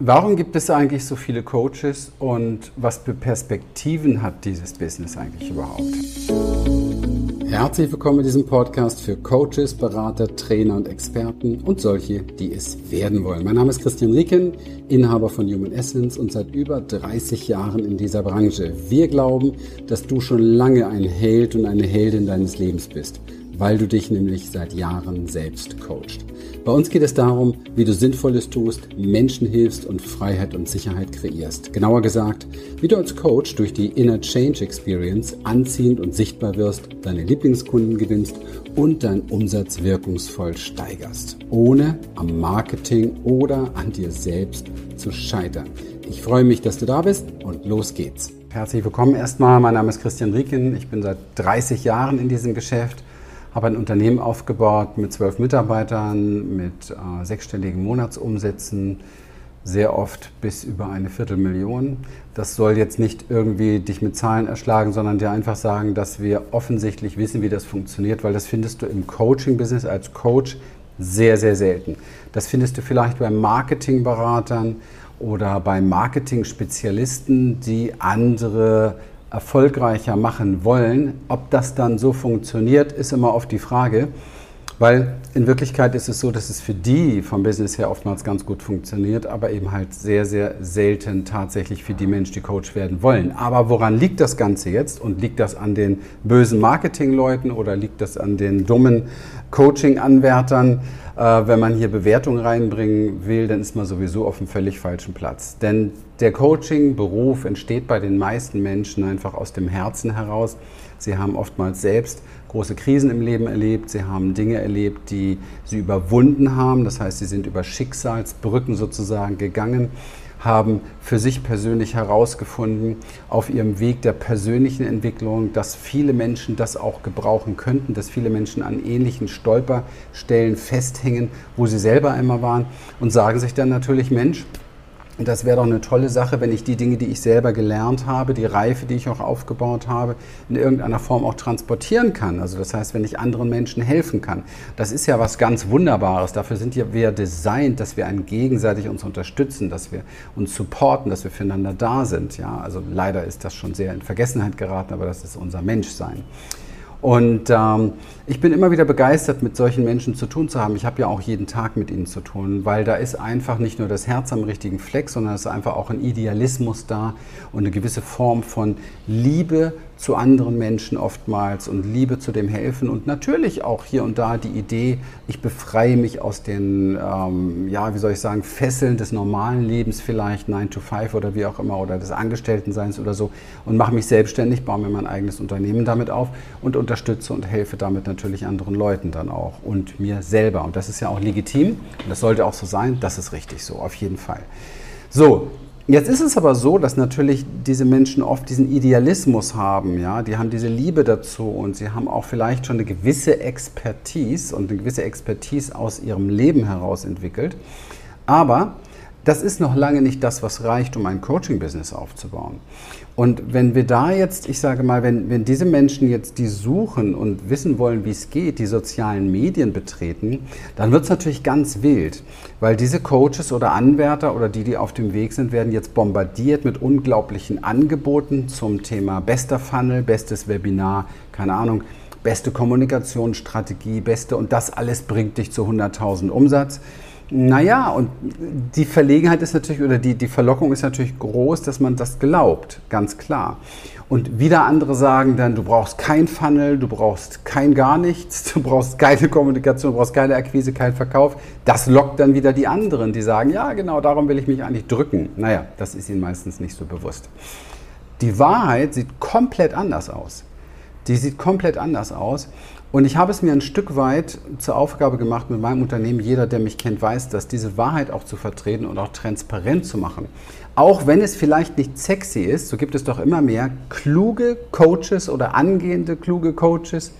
Warum gibt es eigentlich so viele Coaches und was für Perspektiven hat dieses Business eigentlich überhaupt? Herzlich willkommen in diesem Podcast für Coaches, Berater, Trainer und Experten und solche, die es werden wollen. Mein Name ist Christian Rieken, Inhaber von Human Essence und seit über 30 Jahren in dieser Branche. Wir glauben, dass du schon lange ein Held und eine Heldin deines Lebens bist weil du dich nämlich seit Jahren selbst coachst. Bei uns geht es darum, wie du Sinnvolles tust, Menschen hilfst und Freiheit und Sicherheit kreierst. Genauer gesagt, wie du als Coach durch die Inner Change Experience anziehend und sichtbar wirst, deine Lieblingskunden gewinnst und deinen Umsatz wirkungsvoll steigerst, ohne am Marketing oder an dir selbst zu scheitern. Ich freue mich, dass du da bist und los geht's. Herzlich willkommen erstmal. Mein Name ist Christian Rieken. Ich bin seit 30 Jahren in diesem Geschäft habe ein Unternehmen aufgebaut mit zwölf Mitarbeitern, mit äh, sechsstelligen Monatsumsätzen, sehr oft bis über eine Viertelmillion. Das soll jetzt nicht irgendwie dich mit Zahlen erschlagen, sondern dir einfach sagen, dass wir offensichtlich wissen, wie das funktioniert, weil das findest du im Coaching-Business als Coach sehr, sehr selten. Das findest du vielleicht bei Marketingberatern oder bei Marketing-Spezialisten, die andere erfolgreicher machen wollen. Ob das dann so funktioniert, ist immer oft die Frage. Weil in Wirklichkeit ist es so, dass es für die vom Business her oftmals ganz gut funktioniert, aber eben halt sehr, sehr selten tatsächlich für die Menschen, die Coach werden wollen. Aber woran liegt das Ganze jetzt? Und liegt das an den bösen Marketingleuten oder liegt das an den dummen Coaching-Anwärtern? Äh, wenn man hier Bewertungen reinbringen will, dann ist man sowieso auf einem völlig falschen Platz. Denn der Coaching-Beruf entsteht bei den meisten Menschen einfach aus dem Herzen heraus. Sie haben oftmals selbst große Krisen im Leben erlebt, sie haben Dinge erlebt, die sie überwunden haben, das heißt, sie sind über Schicksalsbrücken sozusagen gegangen, haben für sich persönlich herausgefunden auf ihrem Weg der persönlichen Entwicklung, dass viele Menschen das auch gebrauchen könnten, dass viele Menschen an ähnlichen Stolperstellen festhängen, wo sie selber einmal waren und sagen sich dann natürlich, Mensch, das wäre doch eine tolle Sache, wenn ich die Dinge, die ich selber gelernt habe, die Reife, die ich auch aufgebaut habe, in irgendeiner Form auch transportieren kann. Also das heißt, wenn ich anderen Menschen helfen kann. Das ist ja was ganz Wunderbares. Dafür sind wir designt, dass wir einen gegenseitig uns unterstützen, dass wir uns supporten, dass wir füreinander da sind. Ja, also leider ist das schon sehr in Vergessenheit geraten, aber das ist unser Menschsein. Und ähm, ich bin immer wieder begeistert, mit solchen Menschen zu tun zu haben. Ich habe ja auch jeden Tag mit ihnen zu tun, weil da ist einfach nicht nur das Herz am richtigen Fleck, sondern es ist einfach auch ein Idealismus da und eine gewisse Form von Liebe zu anderen Menschen oftmals und Liebe zu dem Helfen und natürlich auch hier und da die Idee, ich befreie mich aus den, ähm, ja, wie soll ich sagen, Fesseln des normalen Lebens vielleicht, 9 to 5 oder wie auch immer, oder des Angestelltenseins oder so und mache mich selbstständig, baue mir mein eigenes Unternehmen damit auf und unterstütze und helfe damit natürlich anderen Leuten dann auch und mir selber. Und das ist ja auch legitim und das sollte auch so sein, das ist richtig so, auf jeden Fall. So, Jetzt ist es aber so, dass natürlich diese Menschen oft diesen Idealismus haben, ja, die haben diese Liebe dazu und sie haben auch vielleicht schon eine gewisse Expertise und eine gewisse Expertise aus ihrem Leben heraus entwickelt. Aber das ist noch lange nicht das, was reicht, um ein Coaching-Business aufzubauen. Und wenn wir da jetzt, ich sage mal, wenn, wenn diese Menschen jetzt die suchen und wissen wollen, wie es geht, die sozialen Medien betreten, dann wird es natürlich ganz wild, weil diese Coaches oder Anwärter oder die, die auf dem Weg sind, werden jetzt bombardiert mit unglaublichen Angeboten zum Thema bester Funnel, bestes Webinar, keine Ahnung, beste Kommunikationsstrategie, beste und das alles bringt dich zu 100.000 Umsatz. Naja, und die Verlegenheit ist natürlich, oder die, die Verlockung ist natürlich groß, dass man das glaubt, ganz klar. Und wieder andere sagen dann, du brauchst kein Funnel, du brauchst kein gar nichts, du brauchst keine Kommunikation, du brauchst keine Akquise, keinen Verkauf. Das lockt dann wieder die anderen, die sagen, ja genau, darum will ich mich eigentlich drücken. Naja, das ist ihnen meistens nicht so bewusst. Die Wahrheit sieht komplett anders aus. Die sieht komplett anders aus. Und ich habe es mir ein Stück weit zur Aufgabe gemacht mit meinem Unternehmen, jeder, der mich kennt, weiß das, diese Wahrheit auch zu vertreten und auch transparent zu machen. Auch wenn es vielleicht nicht sexy ist, so gibt es doch immer mehr kluge Coaches oder angehende kluge Coaches,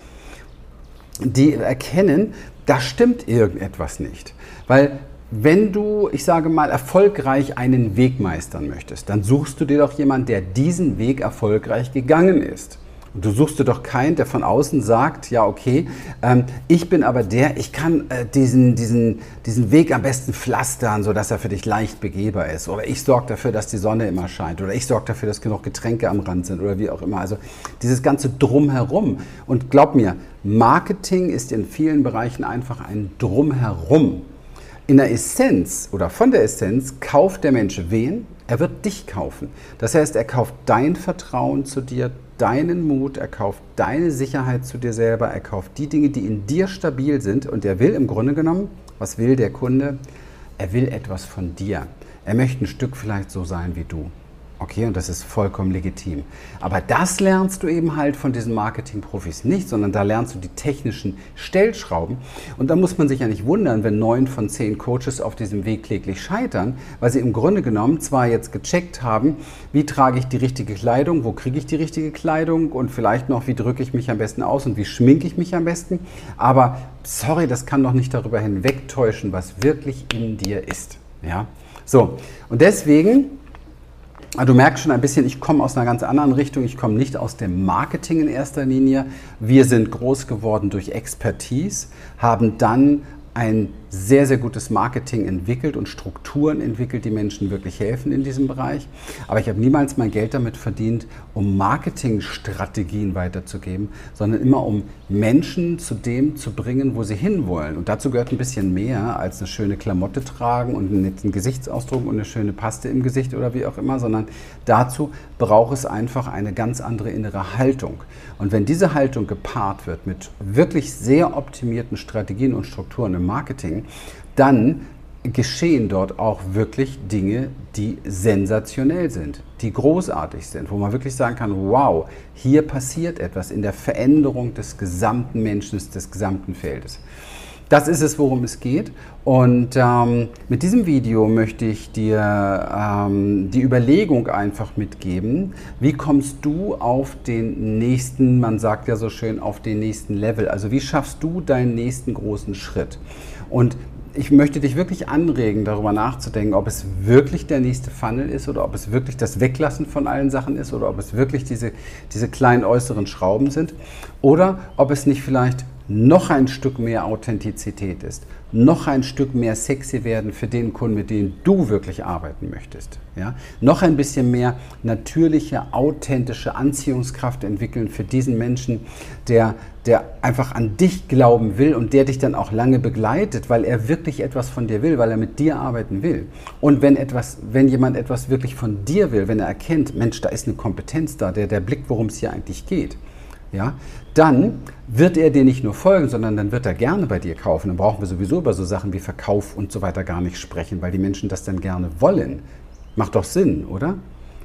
die erkennen, da stimmt irgendetwas nicht. Weil wenn du, ich sage mal, erfolgreich einen Weg meistern möchtest, dann suchst du dir doch jemanden, der diesen Weg erfolgreich gegangen ist. Und du suchst dir doch keinen, der von außen sagt, ja, okay, ähm, ich bin aber der, ich kann äh, diesen, diesen, diesen Weg am besten pflastern, sodass er für dich leicht begehbar ist. Oder ich sorge dafür, dass die Sonne immer scheint. Oder ich sorge dafür, dass genug Getränke am Rand sind. Oder wie auch immer. Also dieses ganze Drumherum. Und glaub mir, Marketing ist in vielen Bereichen einfach ein Drumherum. In der Essenz oder von der Essenz kauft der Mensch wen? Er wird dich kaufen. Das heißt, er kauft dein Vertrauen zu dir, deinen Mut, er kauft deine Sicherheit zu dir selber, er kauft die Dinge, die in dir stabil sind und er will im Grunde genommen, was will der Kunde? Er will etwas von dir. Er möchte ein Stück vielleicht so sein wie du. Okay, und das ist vollkommen legitim. Aber das lernst du eben halt von diesen Marketing-Profis nicht, sondern da lernst du die technischen Stellschrauben. Und da muss man sich ja nicht wundern, wenn neun von zehn Coaches auf diesem Weg kläglich scheitern, weil sie im Grunde genommen zwar jetzt gecheckt haben, wie trage ich die richtige Kleidung, wo kriege ich die richtige Kleidung und vielleicht noch, wie drücke ich mich am besten aus und wie schminke ich mich am besten. Aber sorry, das kann doch nicht darüber hinwegtäuschen, was wirklich in dir ist. Ja? So, und deswegen du merkst schon ein bisschen, ich komme aus einer ganz anderen Richtung. Ich komme nicht aus dem Marketing in erster Linie. Wir sind groß geworden durch Expertise, haben dann ein sehr, sehr gutes Marketing entwickelt und Strukturen entwickelt, die Menschen wirklich helfen in diesem Bereich. Aber ich habe niemals mein Geld damit verdient, um Marketingstrategien weiterzugeben, sondern immer um Menschen zu dem zu bringen, wo sie hinwollen. Und dazu gehört ein bisschen mehr als eine schöne Klamotte tragen und einen netten Gesichtsausdruck und eine schöne Paste im Gesicht oder wie auch immer, sondern dazu braucht es einfach eine ganz andere innere Haltung. Und wenn diese Haltung gepaart wird mit wirklich sehr optimierten Strategien und Strukturen im Marketing, dann geschehen dort auch wirklich Dinge, die sensationell sind, die großartig sind, wo man wirklich sagen kann, wow, hier passiert etwas in der Veränderung des gesamten Menschen, des gesamten Feldes. Das ist es, worum es geht. Und ähm, mit diesem Video möchte ich dir ähm, die Überlegung einfach mitgeben, wie kommst du auf den nächsten, man sagt ja so schön, auf den nächsten Level. Also wie schaffst du deinen nächsten großen Schritt? Und ich möchte dich wirklich anregen, darüber nachzudenken, ob es wirklich der nächste Funnel ist oder ob es wirklich das Weglassen von allen Sachen ist oder ob es wirklich diese, diese kleinen äußeren Schrauben sind. Oder ob es nicht vielleicht noch ein Stück mehr Authentizität ist, noch ein Stück mehr sexy werden für den Kunden, mit dem du wirklich arbeiten möchtest. Ja? Noch ein bisschen mehr natürliche, authentische Anziehungskraft entwickeln für diesen Menschen, der, der einfach an dich glauben will und der dich dann auch lange begleitet, weil er wirklich etwas von dir will, weil er mit dir arbeiten will. Und wenn, etwas, wenn jemand etwas wirklich von dir will, wenn er erkennt, Mensch, da ist eine Kompetenz da, der, der Blick, worum es hier eigentlich geht, ja, dann wird er dir nicht nur folgen, sondern dann wird er gerne bei dir kaufen. Dann brauchen wir sowieso über so Sachen wie Verkauf und so weiter gar nicht sprechen, weil die Menschen das dann gerne wollen. Macht doch Sinn, oder?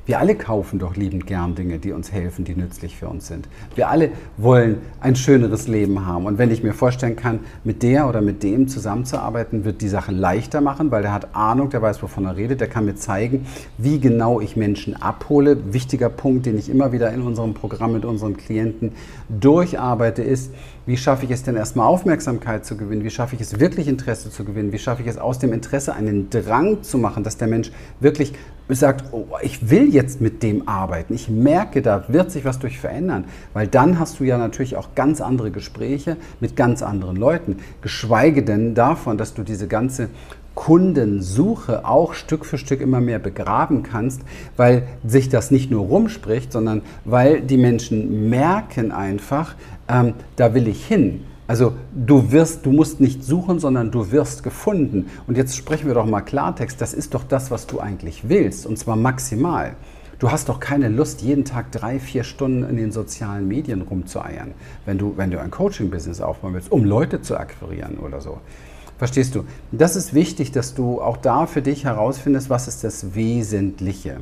Wir alle kaufen doch liebend gern Dinge, die uns helfen, die nützlich für uns sind. Wir alle wollen ein schöneres Leben haben. Und wenn ich mir vorstellen kann, mit der oder mit dem zusammenzuarbeiten, wird die Sache leichter machen, weil der hat Ahnung, der weiß, wovon er redet, der kann mir zeigen, wie genau ich Menschen abhole. Wichtiger Punkt, den ich immer wieder in unserem Programm mit unseren Klienten durcharbeite, ist, wie schaffe ich es denn erstmal Aufmerksamkeit zu gewinnen? Wie schaffe ich es wirklich Interesse zu gewinnen? Wie schaffe ich es aus dem Interesse einen Drang zu machen, dass der Mensch wirklich sagt, oh, ich will jetzt mit dem arbeiten. Ich merke, da wird sich was durch verändern. Weil dann hast du ja natürlich auch ganz andere Gespräche mit ganz anderen Leuten. Geschweige denn davon, dass du diese ganze Kundensuche auch Stück für Stück immer mehr begraben kannst, weil sich das nicht nur rumspricht, sondern weil die Menschen merken einfach, ähm, da will ich hin. Also du wirst, du musst nicht suchen, sondern du wirst gefunden. Und jetzt sprechen wir doch mal Klartext. Das ist doch das, was du eigentlich willst, und zwar maximal. Du hast doch keine Lust, jeden Tag drei, vier Stunden in den sozialen Medien rumzueiern, wenn du, wenn du ein Coaching-Business aufbauen willst, um Leute zu akquirieren oder so. Verstehst du? Das ist wichtig, dass du auch da für dich herausfindest, was ist das Wesentliche.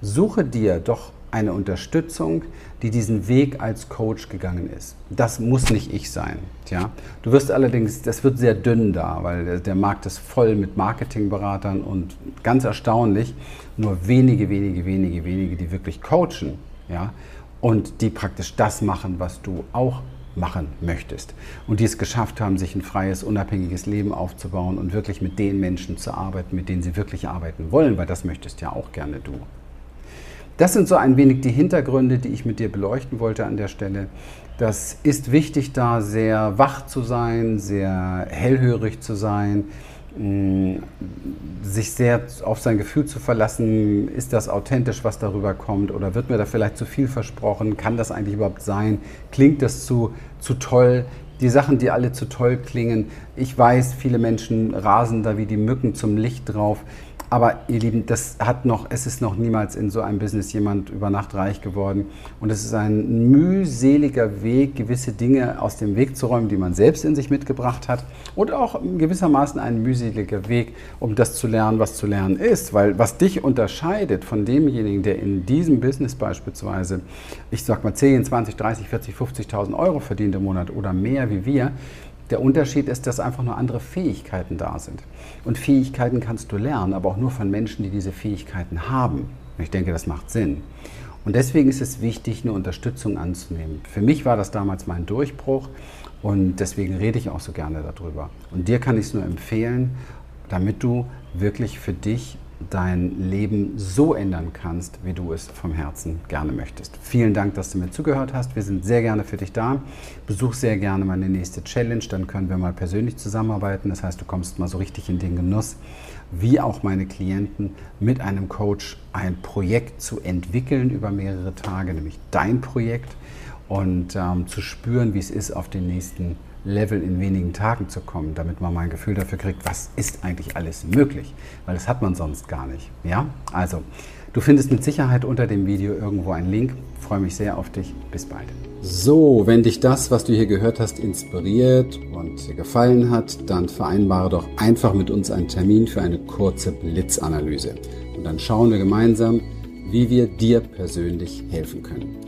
Suche dir doch eine Unterstützung, die diesen Weg als Coach gegangen ist. Das muss nicht ich sein. Ja? Du wirst allerdings, das wird sehr dünn da, weil der Markt ist voll mit Marketingberatern und ganz erstaunlich, nur wenige, wenige, wenige, wenige, die wirklich coachen ja? und die praktisch das machen, was du auch machen möchtest. Und die es geschafft haben, sich ein freies, unabhängiges Leben aufzubauen und wirklich mit den Menschen zu arbeiten, mit denen sie wirklich arbeiten wollen, weil das möchtest ja auch gerne du. Das sind so ein wenig die Hintergründe, die ich mit dir beleuchten wollte an der Stelle. Das ist wichtig, da sehr wach zu sein, sehr hellhörig zu sein, mm, sich sehr auf sein Gefühl zu verlassen. Ist das authentisch, was darüber kommt? Oder wird mir da vielleicht zu viel versprochen? Kann das eigentlich überhaupt sein? Klingt das zu, zu toll? Die Sachen, die alle zu toll klingen. Ich weiß, viele Menschen rasen da wie die Mücken zum Licht drauf. Aber ihr Lieben, das hat noch, es ist noch niemals in so einem Business jemand über Nacht reich geworden. Und es ist ein mühseliger Weg, gewisse Dinge aus dem Weg zu räumen, die man selbst in sich mitgebracht hat. Und auch gewissermaßen ein mühseliger Weg, um das zu lernen, was zu lernen ist. Weil was dich unterscheidet von demjenigen, der in diesem Business beispielsweise, ich sag mal 10, 20, 30, 40, 50.000 Euro verdient im Monat oder mehr wie wir, der Unterschied ist, dass einfach nur andere Fähigkeiten da sind. Und Fähigkeiten kannst du lernen, aber auch nur von Menschen, die diese Fähigkeiten haben. Und ich denke, das macht Sinn. Und deswegen ist es wichtig, eine Unterstützung anzunehmen. Für mich war das damals mein Durchbruch und deswegen rede ich auch so gerne darüber. Und dir kann ich es nur empfehlen, damit du wirklich für dich dein Leben so ändern kannst, wie du es vom Herzen gerne möchtest. Vielen Dank, dass du mir zugehört hast. Wir sind sehr gerne für dich da. Besuch sehr gerne meine nächste Challenge, dann können wir mal persönlich zusammenarbeiten. Das heißt, du kommst mal so richtig in den Genuss, wie auch meine Klienten, mit einem Coach ein Projekt zu entwickeln über mehrere Tage, nämlich dein Projekt und ähm, zu spüren, wie es ist, auf den nächsten Level in wenigen Tagen zu kommen, damit man mal ein Gefühl dafür kriegt, was ist eigentlich alles möglich, weil das hat man sonst gar nicht. Ja, also du findest mit Sicherheit unter dem Video irgendwo einen Link. Freue mich sehr auf dich. Bis bald. So, wenn dich das, was du hier gehört hast, inspiriert und dir gefallen hat, dann vereinbare doch einfach mit uns einen Termin für eine kurze Blitzanalyse. Und dann schauen wir gemeinsam, wie wir dir persönlich helfen können.